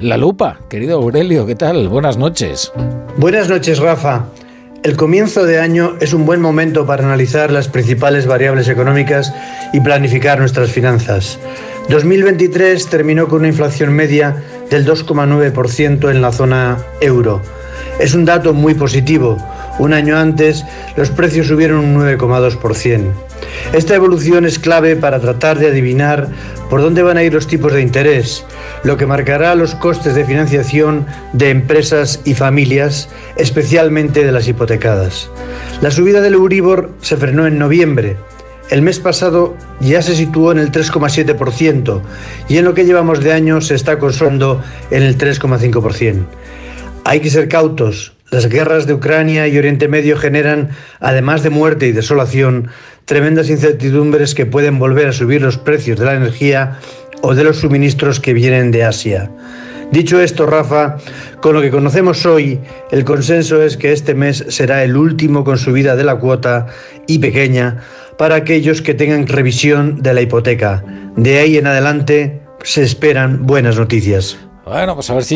La lupa, querido Aurelio, ¿qué tal? Buenas noches. Buenas noches, Rafa. El comienzo de año es un buen momento para analizar las principales variables económicas y planificar nuestras finanzas. 2023 terminó con una inflación media del 2,9% en la zona euro. Es un dato muy positivo. Un año antes los precios subieron un 9,2%. Esta evolución es clave para tratar de adivinar por dónde van a ir los tipos de interés, lo que marcará los costes de financiación de empresas y familias, especialmente de las hipotecadas. La subida del Euribor se frenó en noviembre. El mes pasado ya se situó en el 3,7% y en lo que llevamos de año se está consolando en el 3,5%. Hay que ser cautos. Las guerras de Ucrania y Oriente Medio generan, además de muerte y desolación, tremendas incertidumbres que pueden volver a subir los precios de la energía o de los suministros que vienen de Asia. Dicho esto, Rafa, con lo que conocemos hoy, el consenso es que este mes será el último con subida de la cuota y pequeña para aquellos que tengan revisión de la hipoteca. De ahí en adelante se esperan buenas noticias. Bueno, pues a ver si